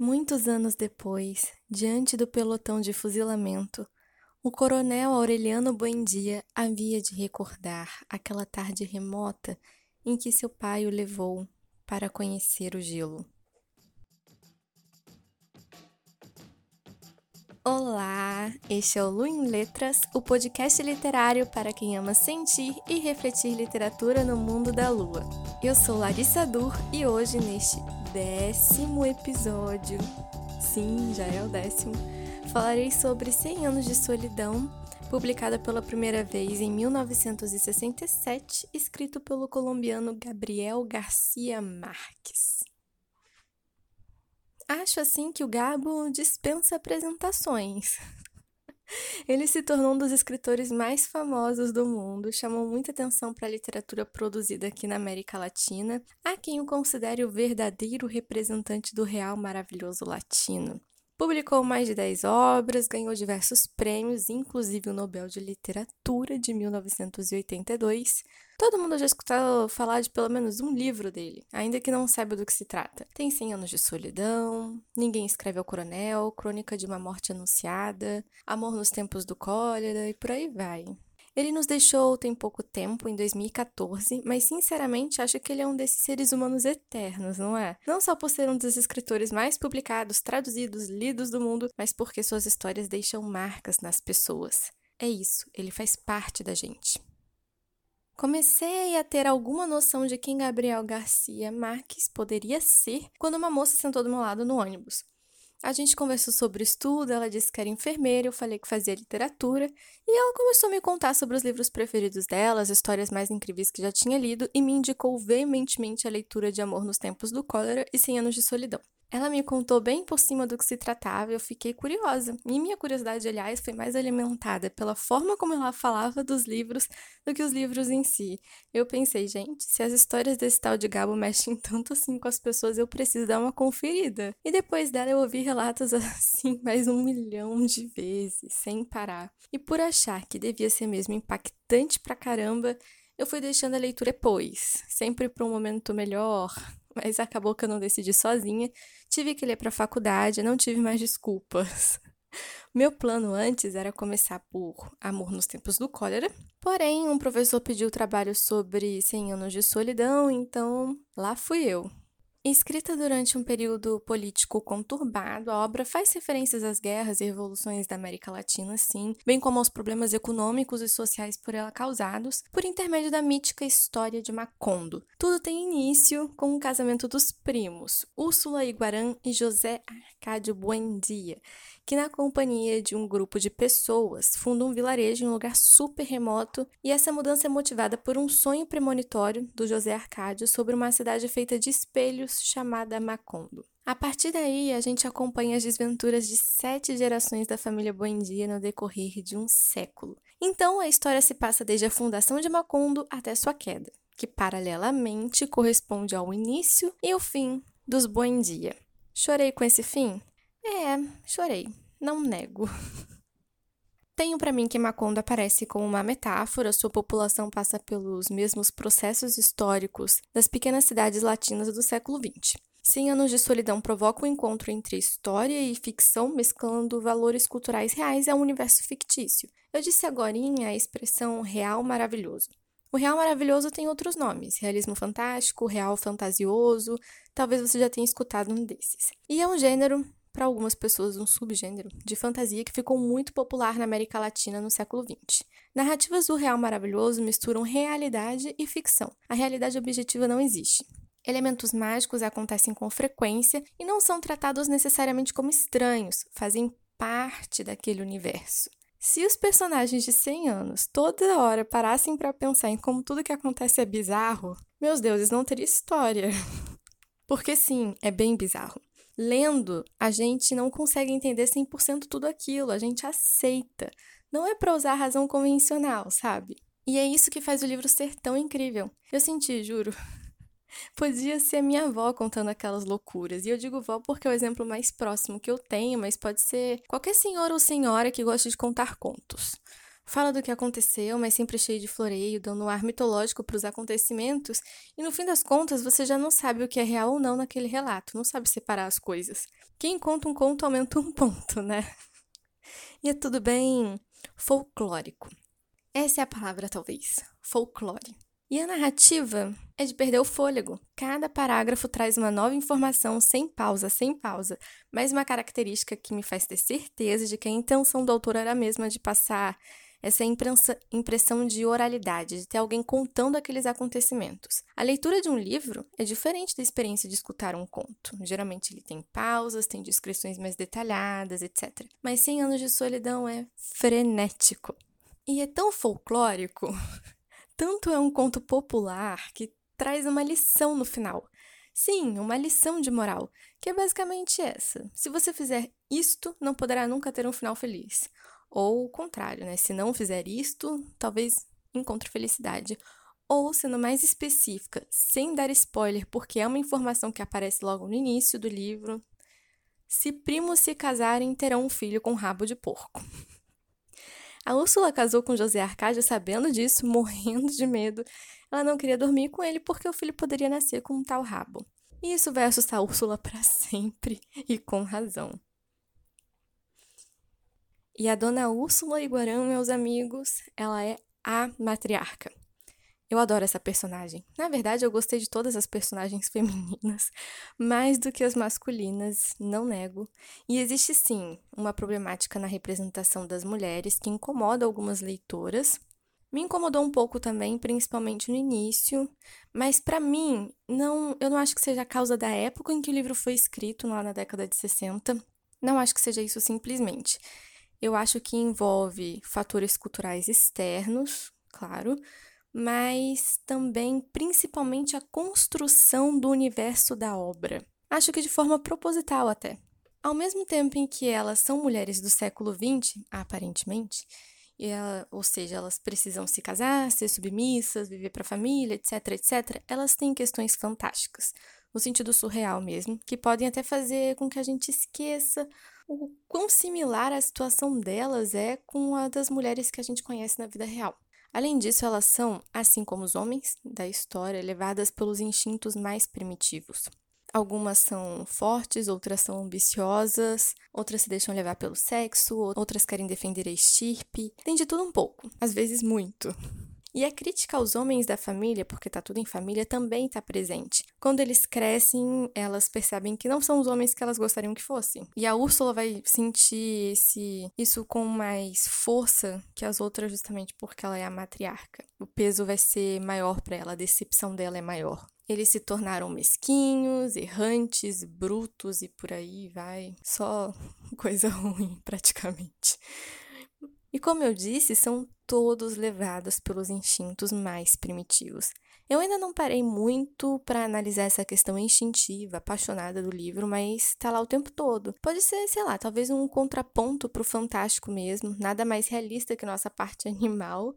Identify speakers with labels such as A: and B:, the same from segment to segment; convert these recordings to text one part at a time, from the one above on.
A: Muitos anos depois, diante do pelotão de fuzilamento, o coronel Aureliano Buendia havia de recordar aquela tarde remota em que seu pai o levou para conhecer o gelo. Olá, este é o Lu em Letras, o podcast literário para quem ama sentir e refletir literatura no mundo da lua. Eu sou Larissa Dur e hoje, neste décimo episódio, sim, já é o décimo, falarei sobre 100 anos de solidão, publicada pela primeira vez em 1967, escrito pelo colombiano Gabriel Garcia Marques. Acho assim que o Gabo dispensa apresentações. Ele se tornou um dos escritores mais famosos do mundo, chamou muita atenção para a literatura produzida aqui na América Latina, há quem o considere o verdadeiro representante do real maravilhoso latino. Publicou mais de 10 obras, ganhou diversos prêmios, inclusive o Nobel de Literatura de 1982. Todo mundo já escutou falar de pelo menos um livro dele, ainda que não saiba do que se trata. Tem 100 anos de solidão, Ninguém escreve ao coronel, Crônica de uma morte anunciada, Amor nos tempos do cólera e por aí vai. Ele nos deixou tem pouco tempo, em 2014, mas sinceramente acho que ele é um desses seres humanos eternos, não é? Não só por ser um dos escritores mais publicados, traduzidos, lidos do mundo, mas porque suas histórias deixam marcas nas pessoas. É isso, ele faz parte da gente. Comecei a ter alguma noção de quem Gabriel Garcia Marques poderia ser quando uma moça sentou do meu lado no ônibus. A gente conversou sobre estudo, ela disse que era enfermeira, eu falei que fazia literatura, e ela começou a me contar sobre os livros preferidos dela, as histórias mais incríveis que já tinha lido, e me indicou veementemente a leitura de Amor nos Tempos do Cólera e Cem Anos de Solidão. Ela me contou bem por cima do que se tratava e eu fiquei curiosa. E minha curiosidade, aliás, foi mais alimentada pela forma como ela falava dos livros do que os livros em si. Eu pensei, gente, se as histórias desse tal de Gabo mexem tanto assim com as pessoas, eu preciso dar uma conferida. E depois dela eu ouvi relatos assim mais um milhão de vezes, sem parar. E por achar que devia ser mesmo impactante pra caramba, eu fui deixando a leitura depois, sempre para um momento melhor, mas acabou que eu não decidi sozinha. Tive que ler para a faculdade, não tive mais desculpas. Meu plano antes era começar por Amor nos Tempos do Cólera, porém, um professor pediu trabalho sobre 100 anos de solidão, então lá fui eu. Escrita durante um período político conturbado, a obra faz referências às guerras e revoluções da América Latina, sim, bem como aos problemas econômicos e sociais por ela causados, por intermédio da mítica história de Macondo. Tudo tem início com o casamento dos primos, Úrsula Iguarã e José Arcádio Buendia, que, na companhia de um grupo de pessoas, funda um vilarejo em um lugar super remoto, e essa mudança é motivada por um sonho premonitório do José Arcádio sobre uma cidade feita de espelhos chamada Macondo. A partir daí, a gente acompanha as desventuras de sete gerações da família Buendia no decorrer de um século. Então, a história se passa desde a fundação de Macondo até sua queda, que paralelamente corresponde ao início e o fim dos Buendia. Chorei com esse fim? É, chorei. Não nego. Tenho para mim que Macondo aparece como uma metáfora, sua população passa pelos mesmos processos históricos das pequenas cidades latinas do século XX. Cem anos de solidão provoca o um encontro entre história e ficção, mesclando valores culturais reais a um universo fictício. Eu disse agora a expressão real maravilhoso. O real maravilhoso tem outros nomes: realismo fantástico, real fantasioso, talvez você já tenha escutado um desses. E é um gênero para algumas pessoas um subgênero de fantasia que ficou muito popular na América Latina no século XX. Narrativas do real maravilhoso misturam realidade e ficção. A realidade objetiva não existe. Elementos mágicos acontecem com frequência e não são tratados necessariamente como estranhos, fazem parte daquele universo. Se os personagens de 100 anos toda hora parassem para pensar em como tudo que acontece é bizarro, meus deuses, não teria história. Porque sim, é bem bizarro lendo, a gente não consegue entender 100% tudo aquilo, a gente aceita. Não é para usar a razão convencional, sabe? E é isso que faz o livro ser tão incrível. Eu senti, juro. Podia ser minha avó contando aquelas loucuras. E eu digo vó porque é o exemplo mais próximo que eu tenho, mas pode ser qualquer senhor ou senhora que goste de contar contos. Fala do que aconteceu, mas sempre cheio de floreio, dando um ar mitológico para os acontecimentos, e no fim das contas você já não sabe o que é real ou não naquele relato, não sabe separar as coisas. Quem conta um conto aumenta um ponto, né? E é tudo bem folclórico. Essa é a palavra, talvez. Folclore. E a narrativa é de perder o fôlego. Cada parágrafo traz uma nova informação sem pausa, sem pausa. Mas uma característica que me faz ter certeza de que a intenção do autor era a mesma de passar essa impressão de oralidade, de ter alguém contando aqueles acontecimentos. A leitura de um livro é diferente da experiência de escutar um conto. Geralmente ele tem pausas, tem descrições mais detalhadas, etc. Mas 100 anos de solidão é frenético. E é tão folclórico, tanto é um conto popular que traz uma lição no final. Sim, uma lição de moral, que é basicamente essa: se você fizer isto, não poderá nunca ter um final feliz. Ou o contrário, né? Se não fizer isto, talvez encontre felicidade. Ou, sendo mais específica, sem dar spoiler, porque é uma informação que aparece logo no início do livro, se primos se casarem, terão um filho com rabo de porco. A Úrsula casou com José Arcádio sabendo disso, morrendo de medo. Ela não queria dormir com ele porque o filho poderia nascer com um tal rabo. E isso vai assustar Úrsula para sempre, e com razão. E a dona Úrsula Iguarão, meus amigos, ela é a matriarca. Eu adoro essa personagem. Na verdade, eu gostei de todas as personagens femininas, mais do que as masculinas, não nego. E existe sim uma problemática na representação das mulheres que incomoda algumas leitoras. Me incomodou um pouco também, principalmente no início, mas para mim, não, eu não acho que seja a causa da época em que o livro foi escrito, lá na década de 60. Não acho que seja isso simplesmente. Eu acho que envolve fatores culturais externos, claro, mas também principalmente a construção do universo da obra. Acho que de forma proposital até. Ao mesmo tempo em que elas são mulheres do século XX, aparentemente, ela, ou seja, elas precisam se casar, ser submissas, viver para a família, etc, etc, elas têm questões fantásticas, no sentido surreal mesmo, que podem até fazer com que a gente esqueça o quão similar a situação delas é com a das mulheres que a gente conhece na vida real. Além disso, elas são, assim como os homens da história, levadas pelos instintos mais primitivos. Algumas são fortes, outras são ambiciosas, outras se deixam levar pelo sexo, outras querem defender a estirpe. Tem de tudo um pouco, às vezes muito. E a crítica aos homens da família, porque tá tudo em família, também está presente. Quando eles crescem, elas percebem que não são os homens que elas gostariam que fossem. E a Úrsula vai sentir esse, isso com mais força que as outras, justamente porque ela é a matriarca. O peso vai ser maior para ela, a decepção dela é maior. Eles se tornaram mesquinhos, errantes, brutos e por aí vai. Só coisa ruim, praticamente. E como eu disse, são todos levados pelos instintos mais primitivos. Eu ainda não parei muito para analisar essa questão instintiva, apaixonada do livro, mas tá lá o tempo todo. Pode ser, sei lá, talvez um contraponto pro fantástico mesmo, nada mais realista que nossa parte animal,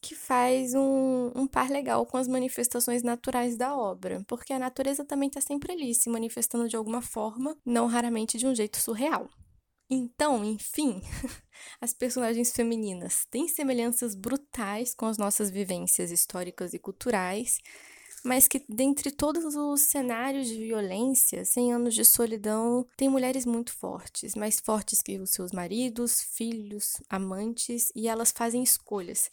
A: que faz um, um par legal com as manifestações naturais da obra, porque a natureza também está sempre ali, se manifestando de alguma forma, não raramente de um jeito surreal. Então, enfim, as personagens femininas têm semelhanças brutais com as nossas vivências históricas e culturais, mas que dentre todos os cenários de violência, 100 anos de solidão, tem mulheres muito fortes, mais fortes que os seus maridos, filhos, amantes, e elas fazem escolhas.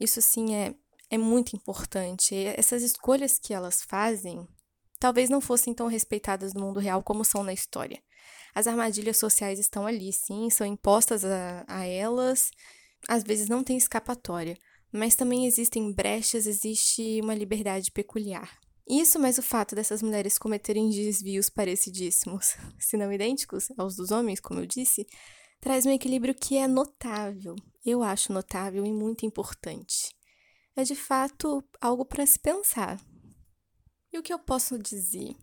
A: Isso sim é, é muito importante. Essas escolhas que elas fazem talvez não fossem tão respeitadas no mundo real como são na história. As armadilhas sociais estão ali, sim, são impostas a, a elas, às vezes não tem escapatória, mas também existem brechas, existe uma liberdade peculiar. Isso, mais o fato dessas mulheres cometerem desvios parecidíssimos, se não idênticos aos dos homens, como eu disse, traz um equilíbrio que é notável. Eu acho notável e muito importante. É de fato algo para se pensar. E o que eu posso dizer?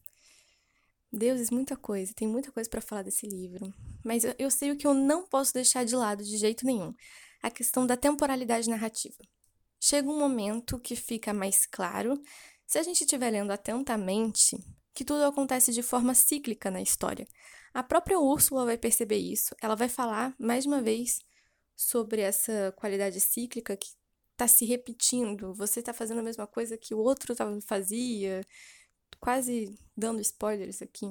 A: Deuses, muita coisa, tem muita coisa para falar desse livro. Mas eu, eu sei o que eu não posso deixar de lado de jeito nenhum: a questão da temporalidade narrativa. Chega um momento que fica mais claro, se a gente estiver lendo atentamente, que tudo acontece de forma cíclica na história. A própria Úrsula vai perceber isso, ela vai falar, mais uma vez, sobre essa qualidade cíclica que está se repetindo. Você está fazendo a mesma coisa que o outro fazia, quase dando spoilers aqui.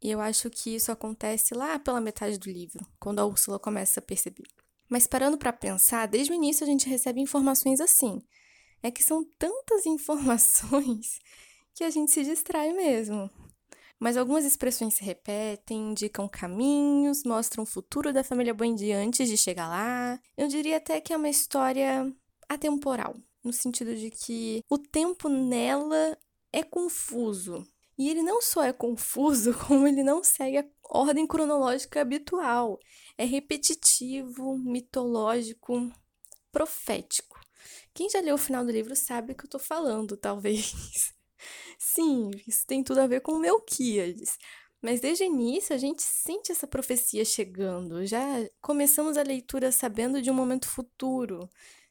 A: E eu acho que isso acontece lá pela metade do livro, quando a Úrsula começa a perceber. Mas parando para pensar, desde o início a gente recebe informações assim. É que são tantas informações que a gente se distrai mesmo. Mas algumas expressões se repetem, indicam caminhos, mostram o futuro da família Buendia antes de chegar lá. Eu diria até que é uma história atemporal, no sentido de que o tempo nela é confuso. E ele não só é confuso, como ele não segue a ordem cronológica habitual. É repetitivo, mitológico, profético. Quem já leu o final do livro sabe o que eu tô falando, talvez. Sim, isso tem tudo a ver com Melquíades. Mas desde o início a gente sente essa profecia chegando. Já começamos a leitura sabendo de um momento futuro.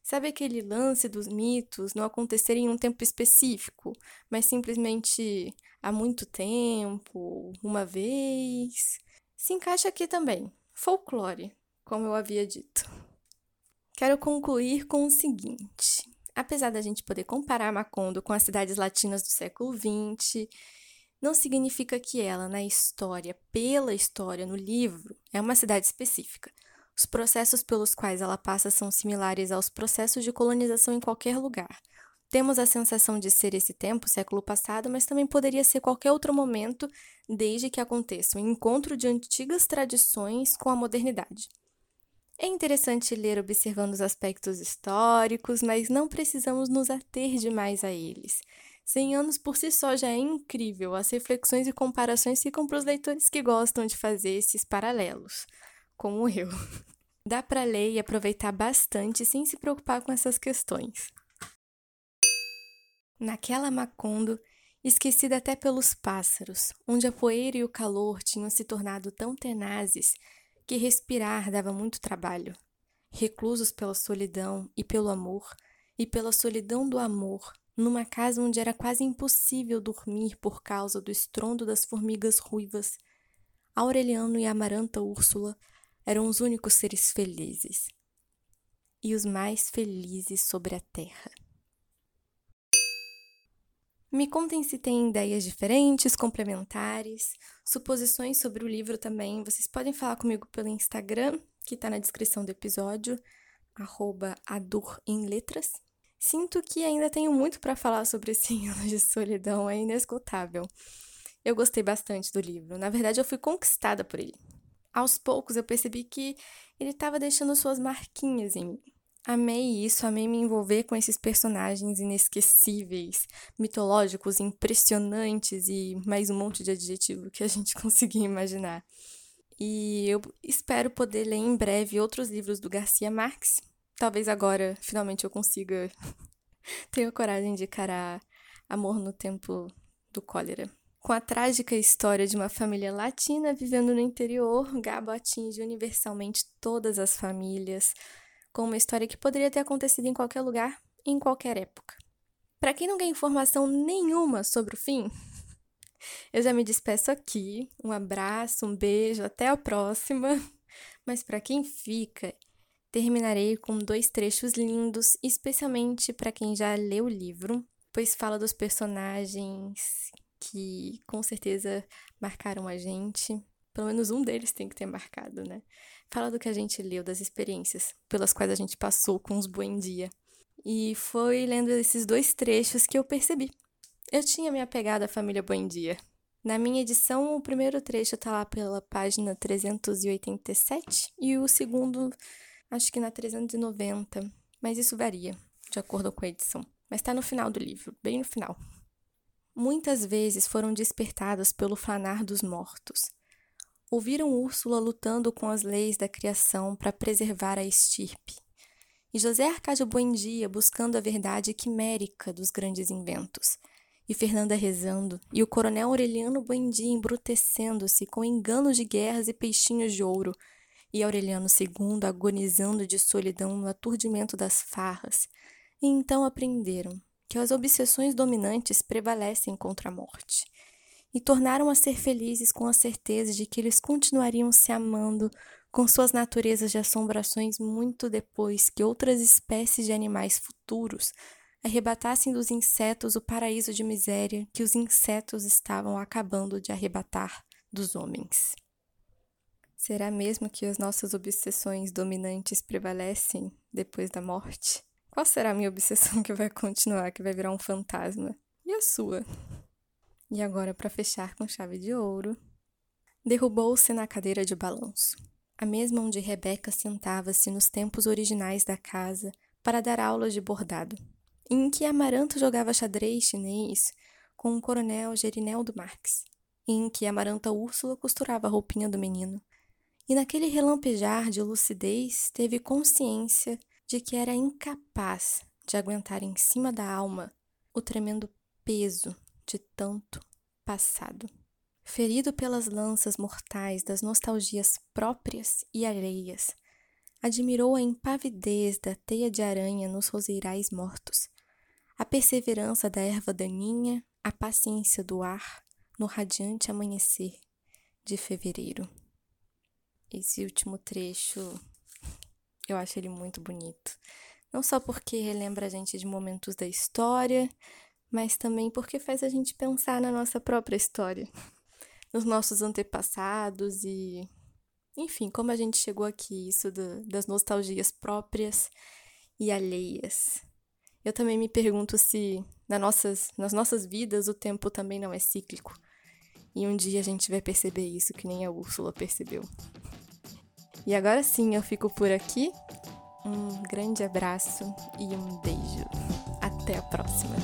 A: Sabe aquele lance dos mitos não acontecerem em um tempo específico, mas simplesmente há muito tempo, uma vez? Se encaixa aqui também. Folclore, como eu havia dito. Quero concluir com o seguinte: apesar da gente poder comparar Macondo com as cidades latinas do século XX, não significa que ela, na história, pela história, no livro, é uma cidade específica. Os processos pelos quais ela passa são similares aos processos de colonização em qualquer lugar. Temos a sensação de ser esse tempo, século passado, mas também poderia ser qualquer outro momento, desde que aconteça um encontro de antigas tradições com a modernidade. É interessante ler observando os aspectos históricos, mas não precisamos nos ater demais a eles. Cem anos por si só já é incrível, as reflexões e comparações ficam para os leitores que gostam de fazer esses paralelos como eu. Dá para ler e aproveitar bastante sem se preocupar com essas questões. Naquela Macondo, esquecida até pelos pássaros, onde a poeira e o calor tinham se tornado tão tenazes que respirar dava muito trabalho. Reclusos pela solidão e pelo amor, e pela solidão do amor, numa casa onde era quase impossível dormir por causa do estrondo das formigas ruivas, Aureliano e Amaranta Úrsula eram os únicos seres felizes e os mais felizes sobre a Terra. Me contem se têm ideias diferentes, complementares, suposições sobre o livro também. Vocês podem falar comigo pelo Instagram, que está na descrição do episódio, arroba Letras. Sinto que ainda tenho muito para falar sobre esse anos de solidão, é inesgotável. Eu gostei bastante do livro. Na verdade, eu fui conquistada por ele aos poucos eu percebi que ele estava deixando suas marquinhas em mim. Amei isso, amei me envolver com esses personagens inesquecíveis, mitológicos, impressionantes e mais um monte de adjetivo que a gente conseguia imaginar. E eu espero poder ler em breve outros livros do Garcia Marques. Talvez agora, finalmente, eu consiga ter a coragem de encarar Amor no Tempo do Cólera. Com a trágica história de uma família latina vivendo no interior, Gabo atinge universalmente todas as famílias, com uma história que poderia ter acontecido em qualquer lugar, em qualquer época. Para quem não tem informação nenhuma sobre o fim, eu já me despeço aqui. Um abraço, um beijo, até a próxima. Mas para quem fica, terminarei com dois trechos lindos, especialmente para quem já leu o livro, pois fala dos personagens que com certeza marcaram a gente. Pelo menos um deles tem que ter marcado, né? Fala do que a gente leu, das experiências pelas quais a gente passou com os Buendia. E foi lendo esses dois trechos que eu percebi. Eu tinha me apegado à família Buendia. Na minha edição, o primeiro trecho tá lá pela página 387 e o segundo, acho que na 390. Mas isso varia, de acordo com a edição. Mas tá no final do livro, bem no final muitas vezes foram despertadas pelo fanar dos mortos. Ouviram Úrsula lutando com as leis da criação para preservar a estirpe, e José Arcádio Buendia buscando a verdade quimérica dos grandes inventos, e Fernanda rezando, e o coronel Aureliano Buendia embrutecendo-se com enganos de guerras e peixinhos de ouro, e Aureliano II agonizando de solidão no aturdimento das farras, e então aprenderam, que as obsessões dominantes prevalecem contra a morte, e tornaram a ser felizes com a certeza de que eles continuariam se amando com suas naturezas de assombrações muito depois que outras espécies de animais futuros arrebatassem dos insetos o paraíso de miséria que os insetos estavam acabando de arrebatar dos homens. Será mesmo que as nossas obsessões dominantes prevalecem depois da morte? Qual será a minha obsessão que vai continuar, que vai virar um fantasma? E a sua? E agora, para fechar com chave de ouro, derrubou-se na cadeira de balanço, a mesma onde Rebeca sentava-se nos tempos originais da casa para dar aulas de bordado, em que Amaranto jogava xadrez chinês com o coronel Gerineldo Marx, e em que Amaranta Úrsula costurava a roupinha do menino. E naquele relampejar de lucidez teve consciência de que era incapaz de aguentar em cima da alma o tremendo peso de tanto passado. Ferido pelas lanças mortais das nostalgias próprias e alheias, admirou a impavidez da teia de aranha nos roseirais mortos, a perseverança da erva daninha, a paciência do ar no radiante amanhecer de fevereiro. Esse último trecho eu acho ele muito bonito. Não só porque relembra a gente de momentos da história, mas também porque faz a gente pensar na nossa própria história, nos nossos antepassados e, enfim, como a gente chegou aqui, isso do, das nostalgias próprias e alheias. Eu também me pergunto se nas nossas, nas nossas vidas o tempo também não é cíclico. E um dia a gente vai perceber isso, que nem a Úrsula percebeu. E agora sim, eu fico por aqui. Um grande abraço e um beijo. Até a próxima.